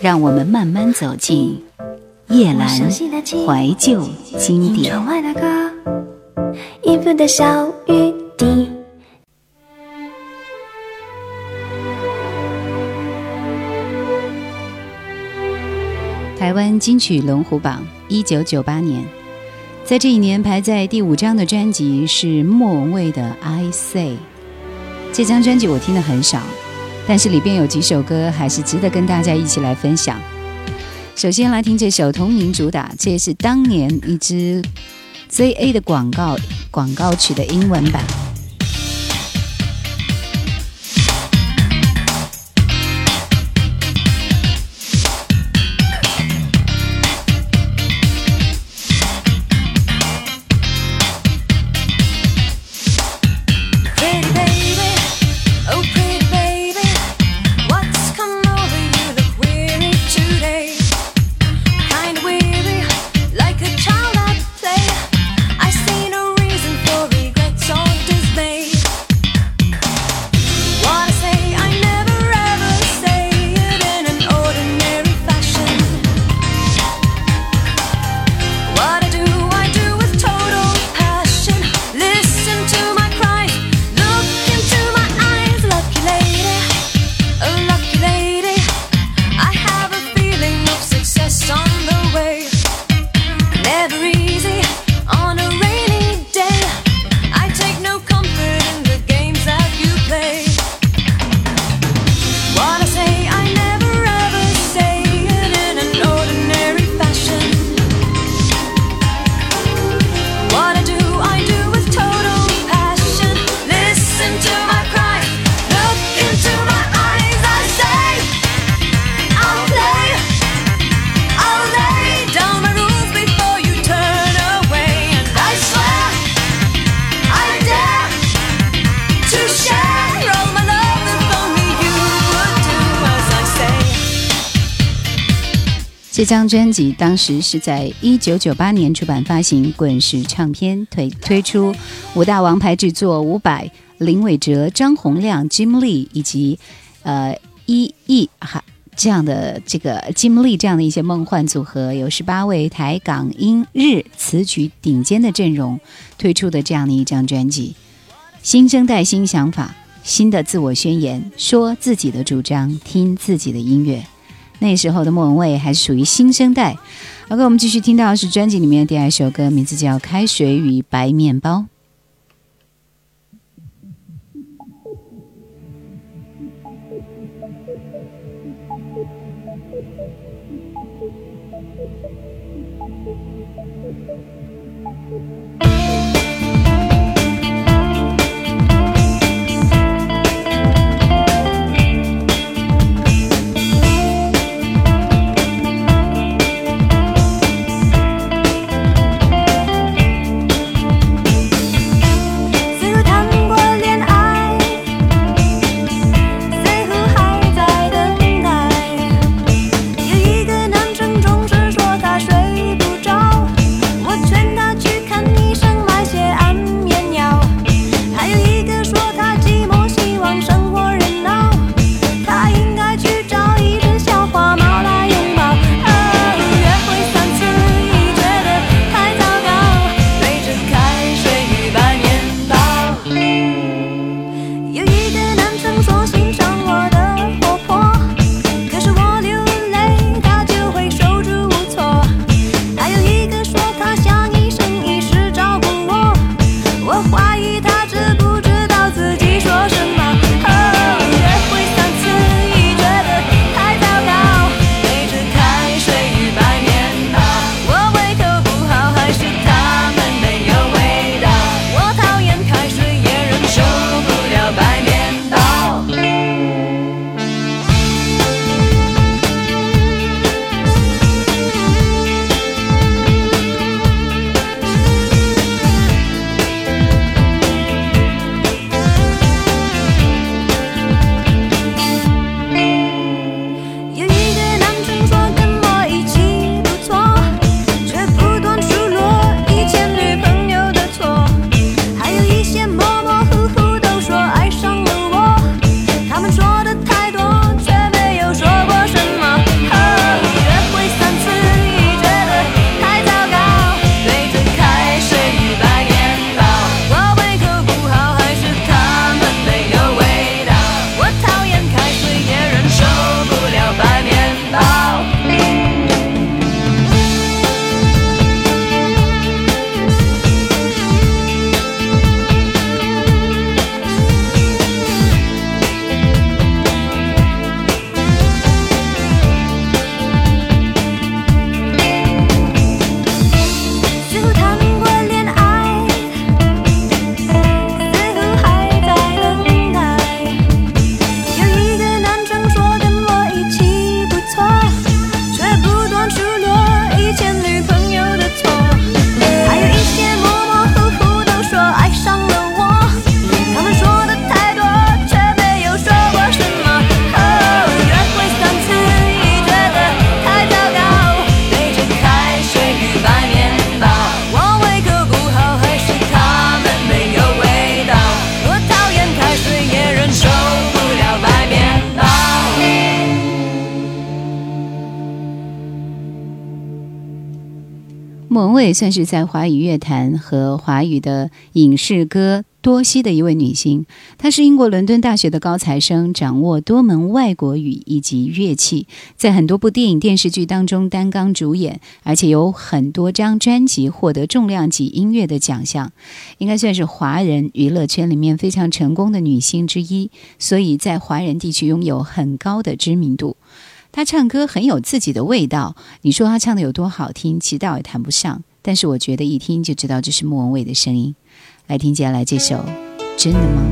让我们慢慢走进夜阑怀旧经典。台湾金曲龙虎榜，一九九八年，在这一年排在第五张的专辑是莫文蔚的《I Say》。这张专辑我听的很少，但是里边有几首歌还是值得跟大家一起来分享。首先来听这首同名主打，这也是当年一支 ZA 的广告广告曲的英文版。这张专辑当时是在一九九八年出版发行，滚石唱片推推出五大王牌制作，伍佰、林伟哲、张洪亮、Jim Lee 以及呃一亿哈这样的这个 Jim Lee 这样的一些梦幻组合，有十八位台港英日词曲顶尖的阵容推出的这样的一张专辑，新生代新想法，新的自我宣言，说自己的主张，听自己的音乐。那时候的莫文蔚还是属于新生代。OK，我们继续听到是专辑里面的第二首歌，名字叫《开水与白面包》。莫文蔚算是在华语乐坛和华语的影视歌多栖的一位女星。她是英国伦敦大学的高材生，掌握多门外国语以及乐器，在很多部电影、电视剧当中担纲主演，而且有很多张专辑获得重量级音乐的奖项，应该算是华人娱乐圈里面非常成功的女星之一，所以在华人地区拥有很高的知名度。他唱歌很有自己的味道，你说他唱的有多好听，其实倒也谈不上。但是我觉得一听就知道这是莫文蔚的声音。来听接下来这首《真的吗》。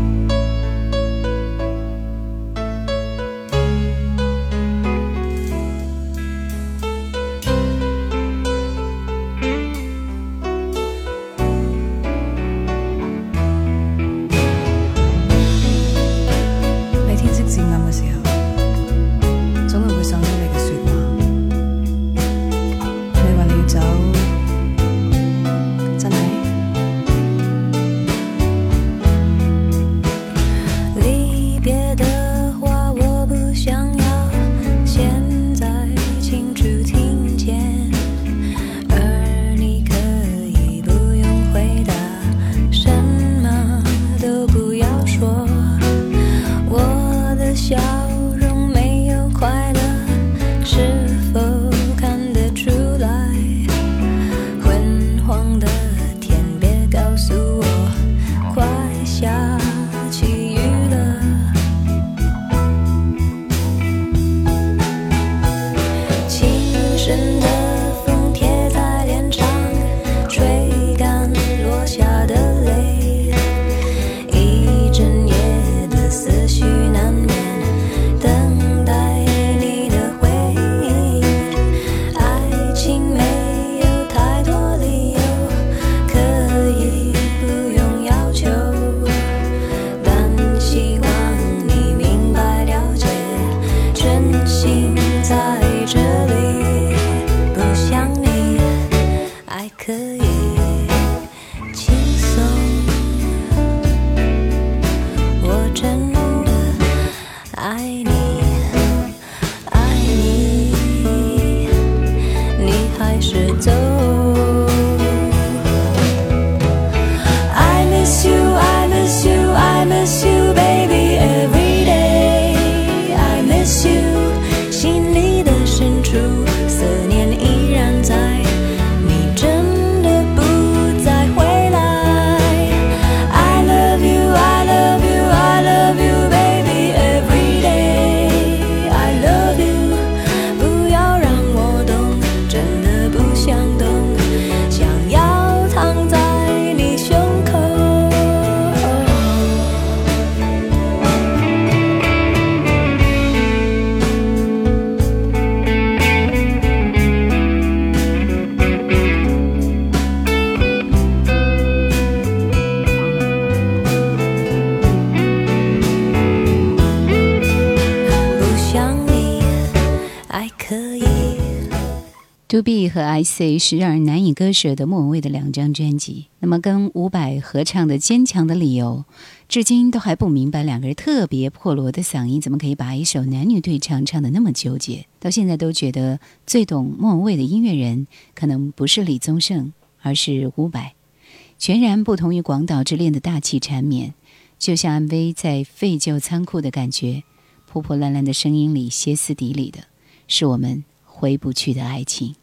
I 和 I C 是让人难以割舍的莫文蔚的两张专辑。那么跟伍佰合唱的《坚强的理由》，至今都还不明白两个人特别破锣的嗓音怎么可以把一首男女对唱唱得那么纠结。到现在都觉得最懂莫文蔚的音乐人可能不是李宗盛，而是伍佰。全然不同于《广岛之恋》的大气缠绵，就像 MV 在废旧仓库的感觉，破破烂烂的声音里歇斯底里的，是我们。回不去的爱情。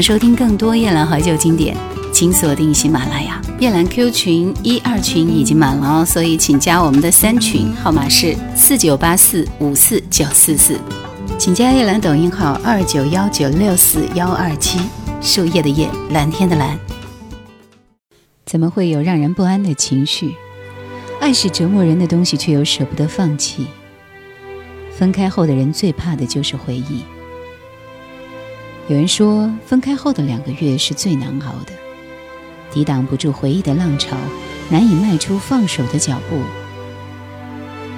收听更多夜兰怀旧经典，请锁定喜马拉雅。夜兰 Q 群一二群已经满了哦，所以请加我们的三群，号码是四九八四五四九四四。请加夜兰抖音号二九幺九六四幺二七。树叶的叶，蓝天的蓝。怎么会有让人不安的情绪？爱是折磨人的东西，却又舍不得放弃。分开后的人最怕的就是回忆。有人说，分开后的两个月是最难熬的，抵挡不住回忆的浪潮，难以迈出放手的脚步，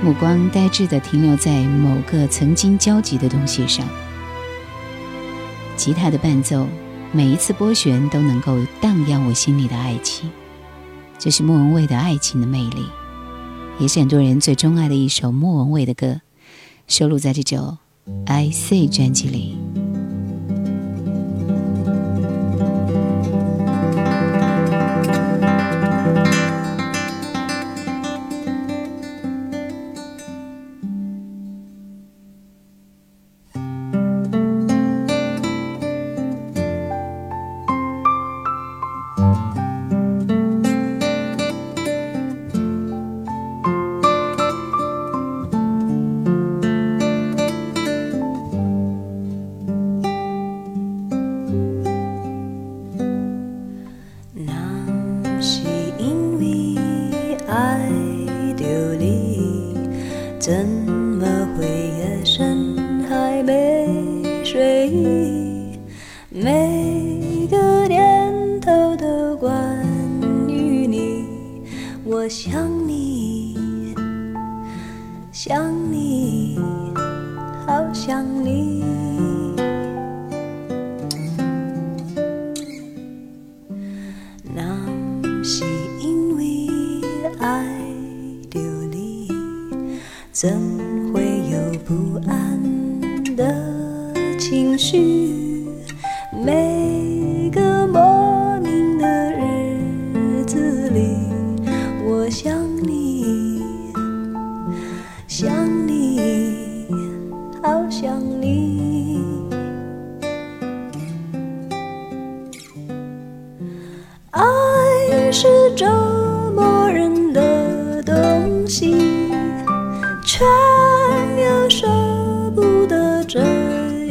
目光呆滞地停留在某个曾经交集的东西上。吉他的伴奏，每一次拨弦都能够荡漾我心里的爱情，这是莫文蔚的爱情的魅力，也是很多人最钟爱的一首莫文蔚的歌，收录在这首《I Say》专辑里。想你好想你。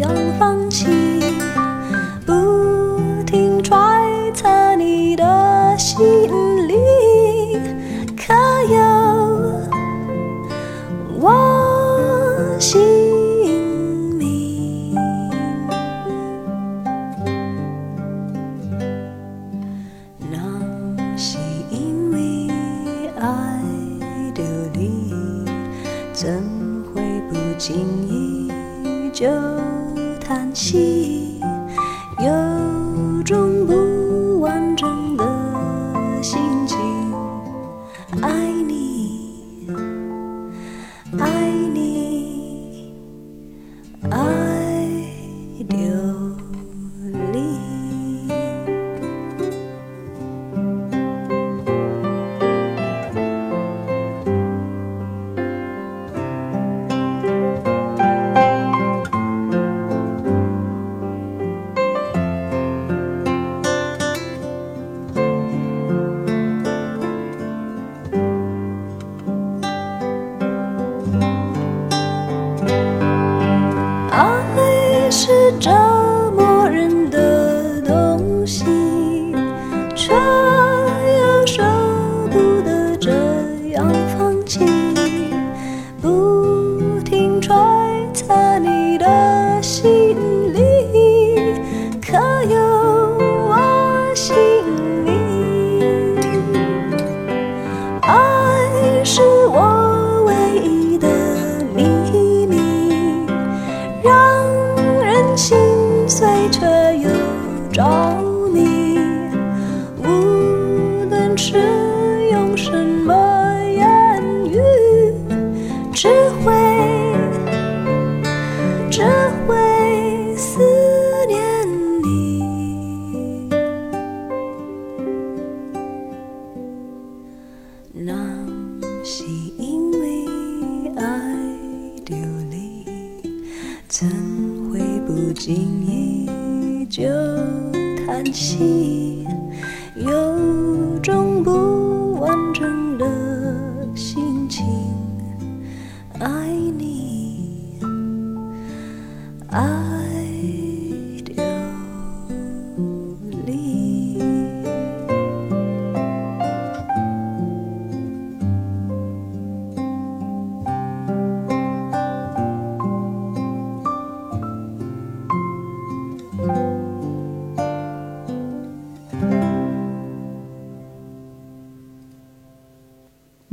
想放弃，不停揣测你的心。有我心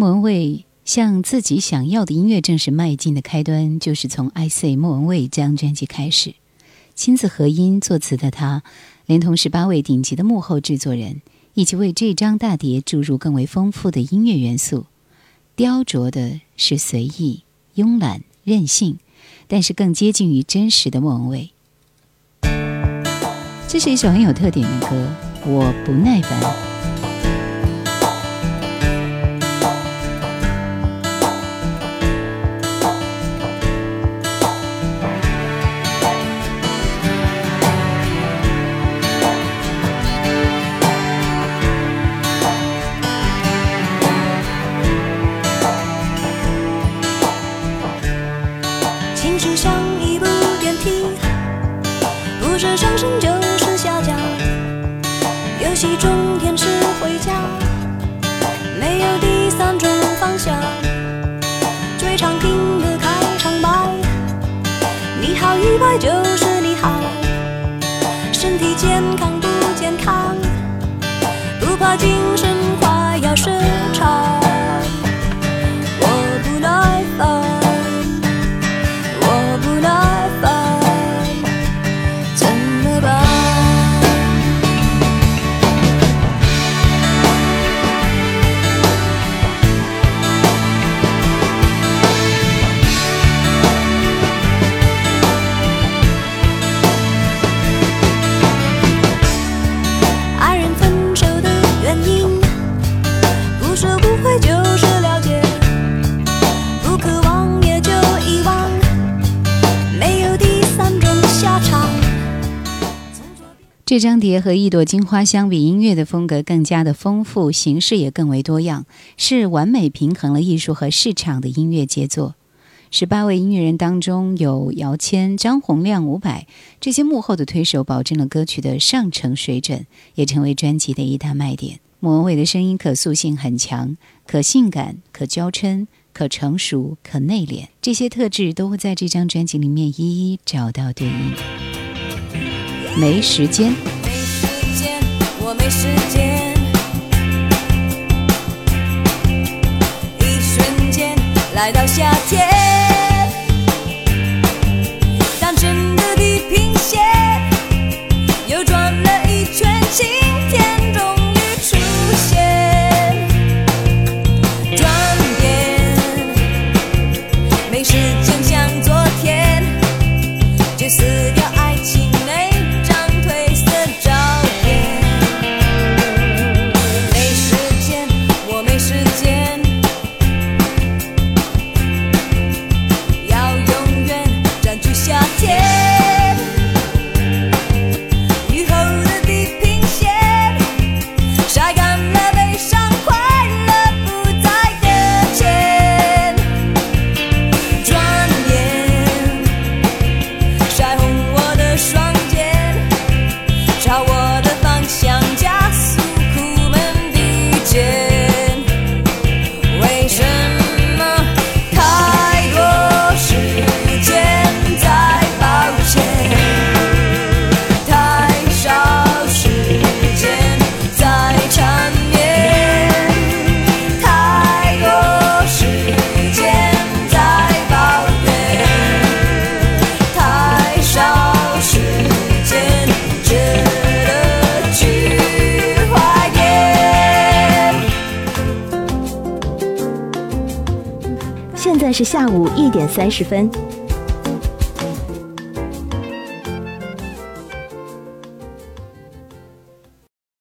文蔚向自己想要的音乐正式迈进的开端，就是从《I Say》莫文蔚这张专辑开始。亲自合音作词的他，连同十八位顶级的幕后制作人，一起为这张大碟注入更为丰富的音乐元素。雕琢的是随意、慵懒、任性，但是更接近于真实的莫文蔚。这是一首很有特点的歌，我不耐烦。你好与坏就是你好，身体健康不健康，不怕精神这张碟和一朵金花相比，音乐的风格更加的丰富，形式也更为多样，是完美平衡了艺术和市场的音乐杰作。十八位音乐人当中，有姚谦、张洪亮、伍佰这些幕后的推手，保证了歌曲的上乘水准，也成为专辑的一大卖点。莫文蔚的声音可塑性很强，可性感、可娇嗔、可成熟、可内敛，这些特质都会在这张专辑里面一一找到对应。没时间。没时间，我没时间。一瞬间来到夏天，是下午一点三十分，